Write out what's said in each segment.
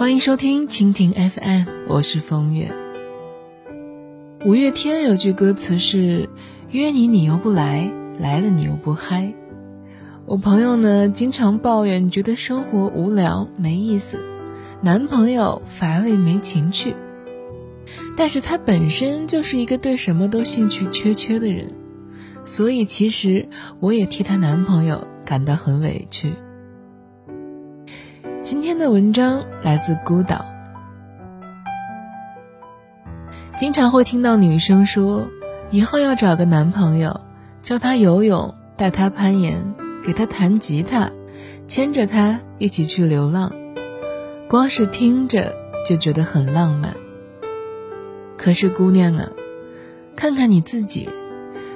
欢迎收听蜻蜓 FM，我是风月。五月天有句歌词是“约你你又不来，来了你又不嗨”。我朋友呢，经常抱怨觉得生活无聊没意思，男朋友乏味没情趣。但是他本身就是一个对什么都兴趣缺缺的人，所以其实我也替她男朋友感到很委屈。今天的文章来自孤岛。经常会听到女生说，以后要找个男朋友，教他游泳，带他攀岩，给他弹吉他，牵着他一起去流浪。光是听着就觉得很浪漫。可是姑娘啊，看看你自己，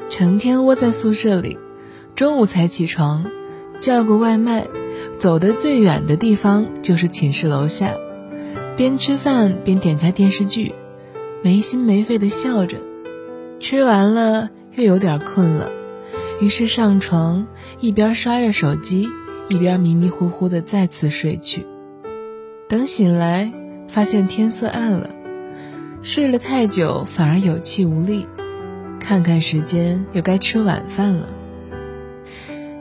成天窝在宿舍里，中午才起床，叫个外卖，走的最远的地方就是寝室楼下，边吃饭边点开电视剧，没心没肺的笑着，吃完了又有点困了，于是上床一边刷着手机，一边迷迷糊糊的再次睡去，等醒来发现天色暗了。睡了太久，反而有气无力。看看时间，又该吃晚饭了。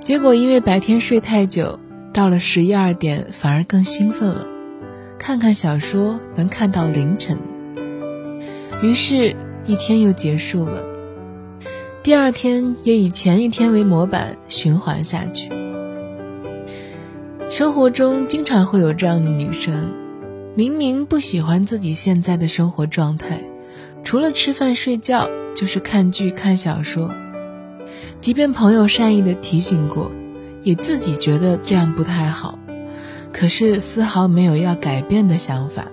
结果因为白天睡太久，到了十一二点，反而更兴奋了。看看小说，能看到凌晨。于是，一天又结束了。第二天也以前一天为模板，循环下去。生活中经常会有这样的女生。明明不喜欢自己现在的生活状态，除了吃饭睡觉就是看剧看小说。即便朋友善意的提醒过，也自己觉得这样不太好，可是丝毫没有要改变的想法，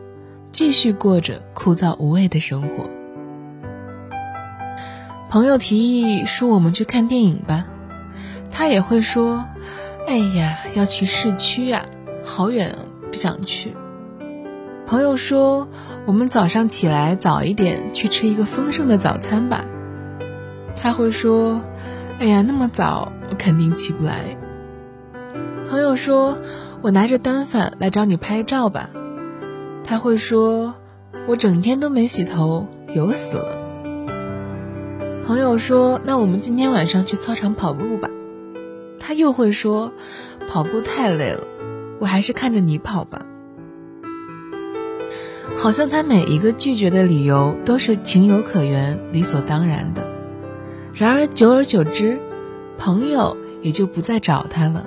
继续过着枯燥无味的生活。朋友提议说：“我们去看电影吧。”他也会说：“哎呀，要去市区呀，好远，不想去。”朋友说：“我们早上起来早一点，去吃一个丰盛的早餐吧。”他会说：“哎呀，那么早，我肯定起不来。”朋友说：“我拿着单反来找你拍照吧。”他会说：“我整天都没洗头，油死了。”朋友说：“那我们今天晚上去操场跑步吧。”他又会说：“跑步太累了，我还是看着你跑吧。”好像他每一个拒绝的理由都是情有可原、理所当然的。然而久而久之，朋友也就不再找他了。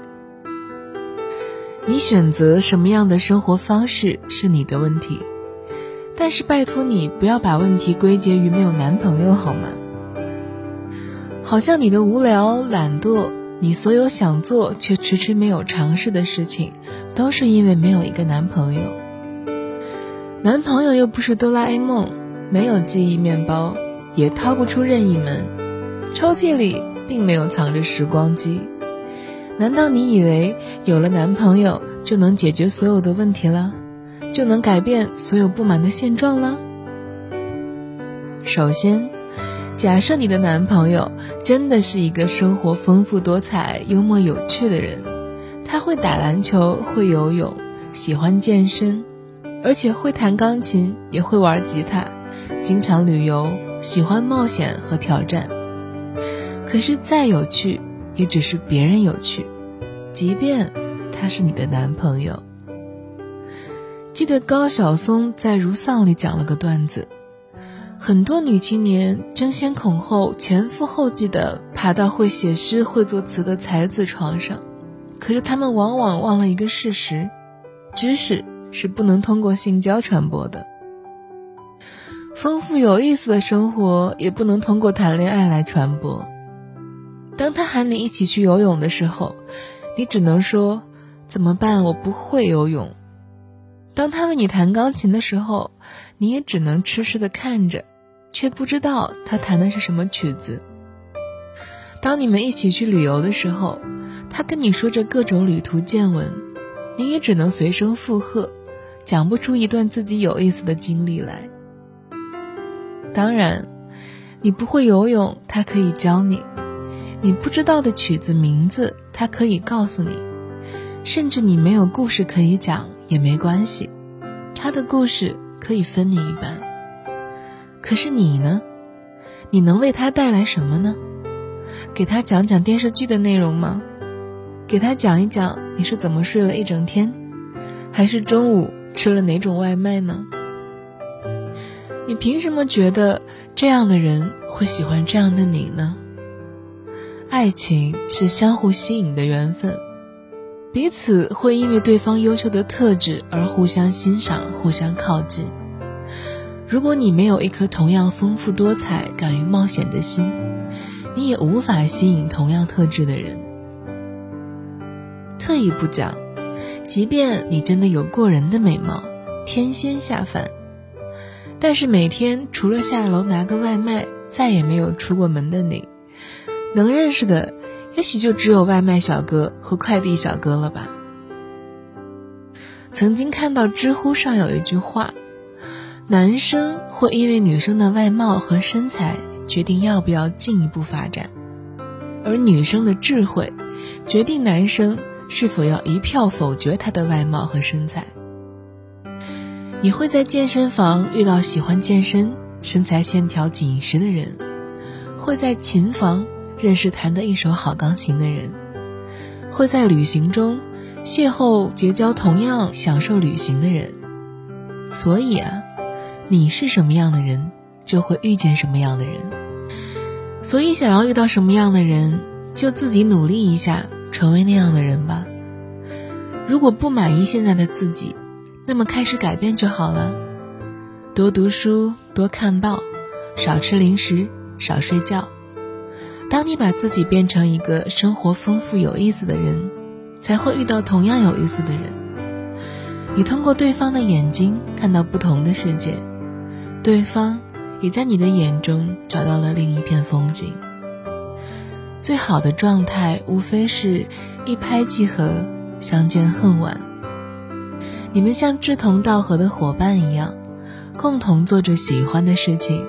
你选择什么样的生活方式是你的问题，但是拜托你不要把问题归结于没有男朋友好吗？好像你的无聊、懒惰，你所有想做却迟迟没有尝试的事情，都是因为没有一个男朋友。男朋友又不是哆啦 A 梦，没有记忆面包，也掏不出任意门，抽屉里并没有藏着时光机。难道你以为有了男朋友就能解决所有的问题了，就能改变所有不满的现状了？首先，假设你的男朋友真的是一个生活丰富多彩、幽默有趣的人，他会打篮球，会游泳，喜欢健身。而且会弹钢琴，也会玩吉他，经常旅游，喜欢冒险和挑战。可是再有趣，也只是别人有趣，即便他是你的男朋友。记得高晓松在《如丧》里讲了个段子：很多女青年争先恐后、前赴后继地爬到会写诗、会作词的才子床上，可是她们往往忘了一个事实：知识。是不能通过性交传播的，丰富有意思的生活也不能通过谈恋爱来传播。当他喊你一起去游泳的时候，你只能说怎么办？我不会游泳。当他为你弹钢琴的时候，你也只能痴痴的看着，却不知道他弹的是什么曲子。当你们一起去旅游的时候，他跟你说着各种旅途见闻，你也只能随声附和。讲不出一段自己有意思的经历来。当然，你不会游泳，他可以教你；你不知道的曲子名字，他可以告诉你；甚至你没有故事可以讲也没关系，他的故事可以分你一半。可是你呢？你能为他带来什么呢？给他讲讲电视剧的内容吗？给他讲一讲你是怎么睡了一整天，还是中午吃了哪种外卖呢？你凭什么觉得这样的人会喜欢这样的你呢？爱情是相互吸引的缘分，彼此会因为对方优秀的特质而互相欣赏、互相靠近。如果你没有一颗同样丰富多彩、敢于冒险的心，你也无法吸引同样特质的人。退一步讲，即便你真的有过人的美貌，天仙下凡，但是每天除了下楼拿个外卖，再也没有出过门的你，能认识的也许就只有外卖小哥和快递小哥了吧。曾经看到知乎上有一句话：男生会因为女生的外貌和身材决定要不要进一步发展，而女生的智慧决定男生。是否要一票否决他的外貌和身材？你会在健身房遇到喜欢健身、身材线条紧实的人，会在琴房认识弹得一手好钢琴的人，会在旅行中邂逅结交同样享受旅行的人。所以啊，你是什么样的人，就会遇见什么样的人。所以，想要遇到什么样的人，就自己努力一下。成为那样的人吧。如果不满意现在的自己，那么开始改变就好了。多读书，多看报，少吃零食，少睡觉。当你把自己变成一个生活丰富有意思的人，才会遇到同样有意思的人。你通过对方的眼睛看到不同的世界，对方也在你的眼中找到了另一片风景。最好的状态，无非是一拍即合，相见恨晚。你们像志同道合的伙伴一样，共同做着喜欢的事情，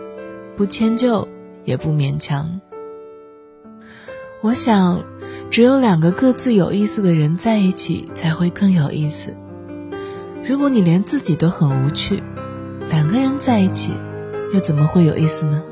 不迁就，也不勉强。我想，只有两个各自有意思的人在一起，才会更有意思。如果你连自己都很无趣，两个人在一起，又怎么会有意思呢？